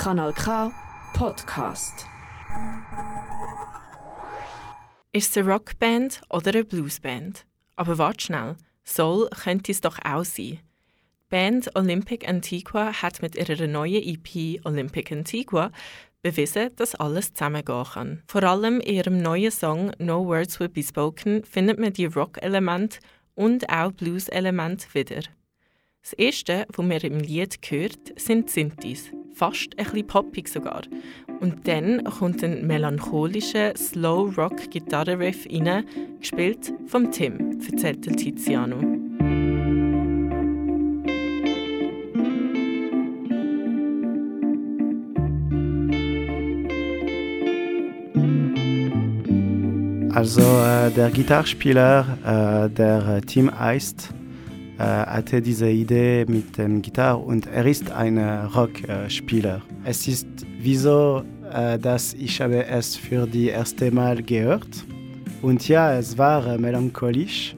Kanal K Podcast. Ist es eine Rockband oder eine Bluesband? Aber warte schnell, Soul könnte es doch auch sein. Die Band Olympic Antigua hat mit ihrer neuen EP Olympic Antigua bewiesen, dass alles zusammengehen kann. Vor allem in ihrem neuen Song No Words Will Be Spoken findet man die Rock-Elemente und auch Blues-Elemente wieder. Das erste, was man im Lied hört, sind Synthes, fast ein bisschen poppig sogar. Und dann kommt ein melancholischer Slow-Rock-Gitarre-Riff rein, gespielt vom Tim, erzählt Tiziano. Also äh, der Gitarrespieler, äh, der Tim heißt, äh, hatte diese Idee mit dem Gitarre und er ist ein Rockspieler. Es ist wieso, äh, dass ich habe es für die erste Mal gehört und ja, es war melancholisch.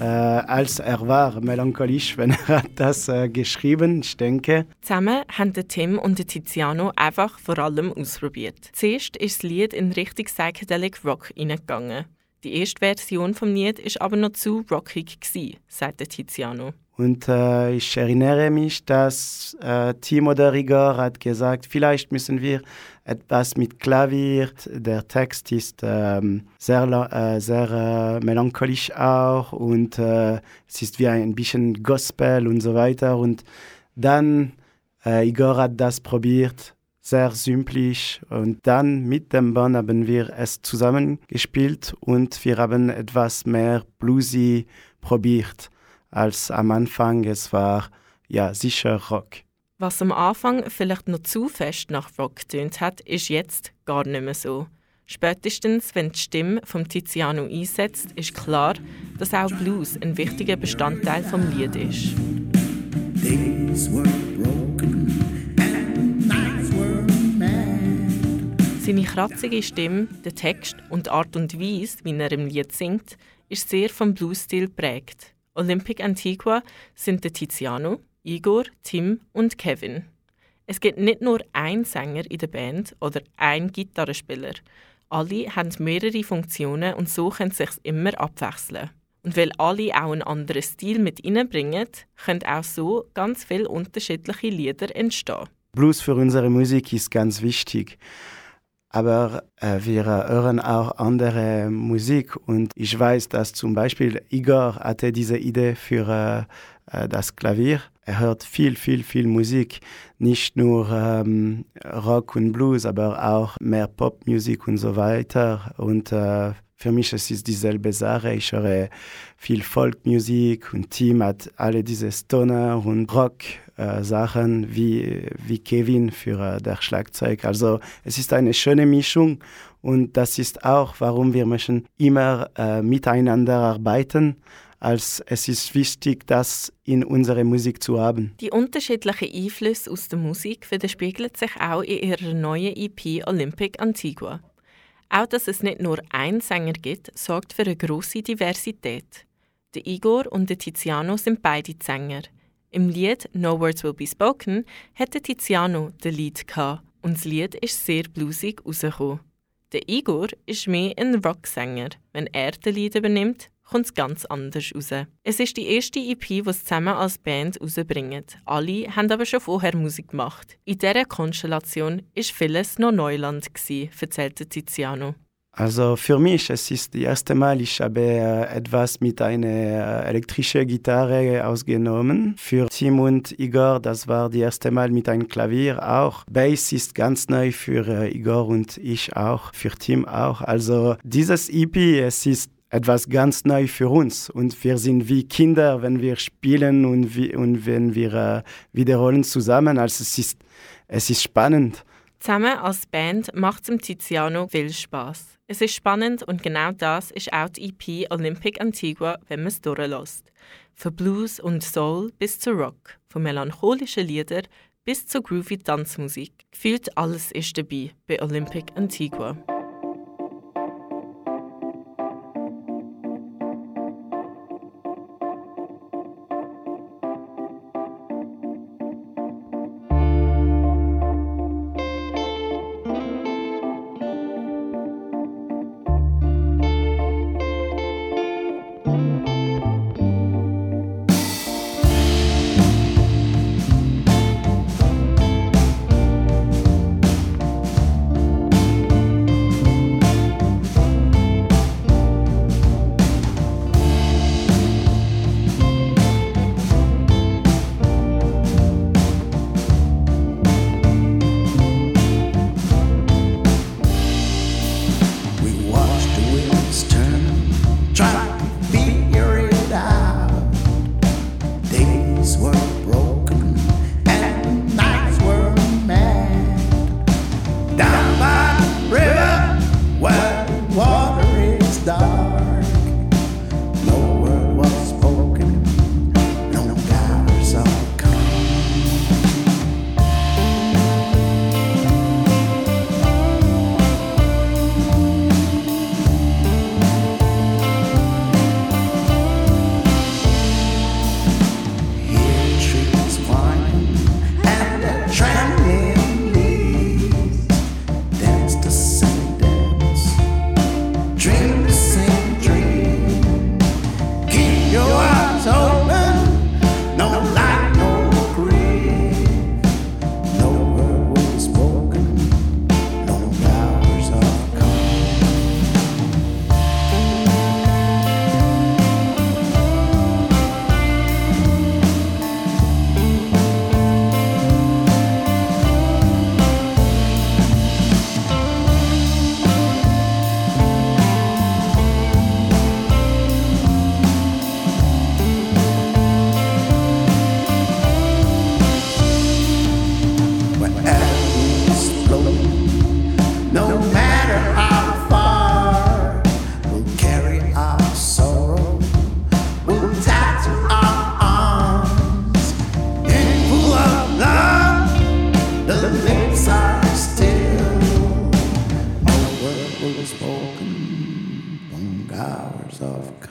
Äh, als er war melancholisch, wenn er das äh, geschrieben, ich denke. Zusammen haben Tim und Tiziano einfach vor allem ausprobiert. Zuerst ist das Lied in Richtung Psychedelic Rock hineingegangen. Die erste Version vom Lied ist aber noch zu rockig gewesen, sagt Tiziano. Und äh, ich erinnere mich, dass äh, Timo der Rigor hat gesagt, vielleicht müssen wir etwas mit Klavier. Der Text ist ähm, sehr, äh, sehr äh, melancholisch auch und äh, es ist wie ein bisschen Gospel und so weiter. Und dann äh, Igor hat das probiert sehr simplisch. Und dann mit dem Band haben wir es zusammengespielt und wir haben etwas mehr bluesy probiert als am Anfang. Es war ja sicher Rock. Was am Anfang vielleicht noch zu fest nach Rock tönt hat, ist jetzt gar nicht mehr so. Spätestens, wenn die Stimme vom Tiziano einsetzt, ist klar, dass auch Blues ein wichtiger Bestandteil vom Lied ist. Seine kratzige Stimme, der Text und die Art und Weise, wie er im Lied singt, ist sehr vom Blues-Stil prägt. Olympic Antigua sind der Tiziano, Igor, Tim und Kevin. Es gibt nicht nur einen Sänger in der Band oder einen Gitarrespieler. Alle haben mehrere Funktionen und so können sich immer abwechseln. Und weil alle auch einen anderen Stil mit reinbringen, können auch so ganz viele unterschiedliche Lieder entstehen. Blues für unsere Musik ist ganz wichtig aber äh, wir hören auch andere Musik und ich weiß, dass zum Beispiel Igor hatte diese Idee für äh, das Klavier. Er hört viel, viel, viel Musik, nicht nur ähm, Rock und Blues, aber auch mehr Popmusik und so weiter. Und äh, für mich es ist dieselbe Sache. Ich höre viel Folkmusik und Tim hat alle diese Stoner und Rock äh, Sachen wie, wie Kevin für äh, das Schlagzeug. Also es ist eine schöne Mischung und das ist auch, warum wir möchten immer äh, miteinander arbeiten als es ist wichtig, das in unserer Musik zu haben. Die unterschiedlichen Einflüsse aus der Musik widerspiegeln sich auch in ihrer neuen EP Olympic Antigua. Auch dass es nicht nur einen Sänger gibt, sorgt für eine grosse Diversität. Der Igor und der Tiziano sind beide Sänger. Im Lied No Words Will Be Spoken hatte Tiziano den Lied und das Lied ist sehr bluesig rausgekommen. Der Igor ist mehr ein Rocksänger. Wenn er den Lied übernimmt, kommt es ganz anders raus. Es ist die erste EP, die sie zusammen als Band rausbringen. Alle haben aber schon vorher Musik gemacht. In dieser Konstellation war vieles noch Neuland, erzählte Tiziano. Also für mich, es ist das erste Mal, ich habe äh, etwas mit einer äh, elektrischen Gitarre ausgenommen. Für Tim und Igor, das war das erste Mal mit einem Klavier auch. Bass ist ganz neu für äh, Igor und ich auch, für Tim auch. Also dieses EP, es ist etwas ganz neu für uns und wir sind wie Kinder, wenn wir spielen und, wie, und wenn wir äh, wiederholen zusammen. Also es ist, es ist spannend. Zusammen als Band macht es Tiziano viel Spaß. Es ist spannend und genau das ist auch die EP Olympic Antigua, wenn man es durchlässt. Von Blues und Soul bis zu Rock, von melancholischen Liedern bis zu groovy Tanzmusik. Gefühlt alles ist dabei bei Olympic Antigua.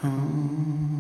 home.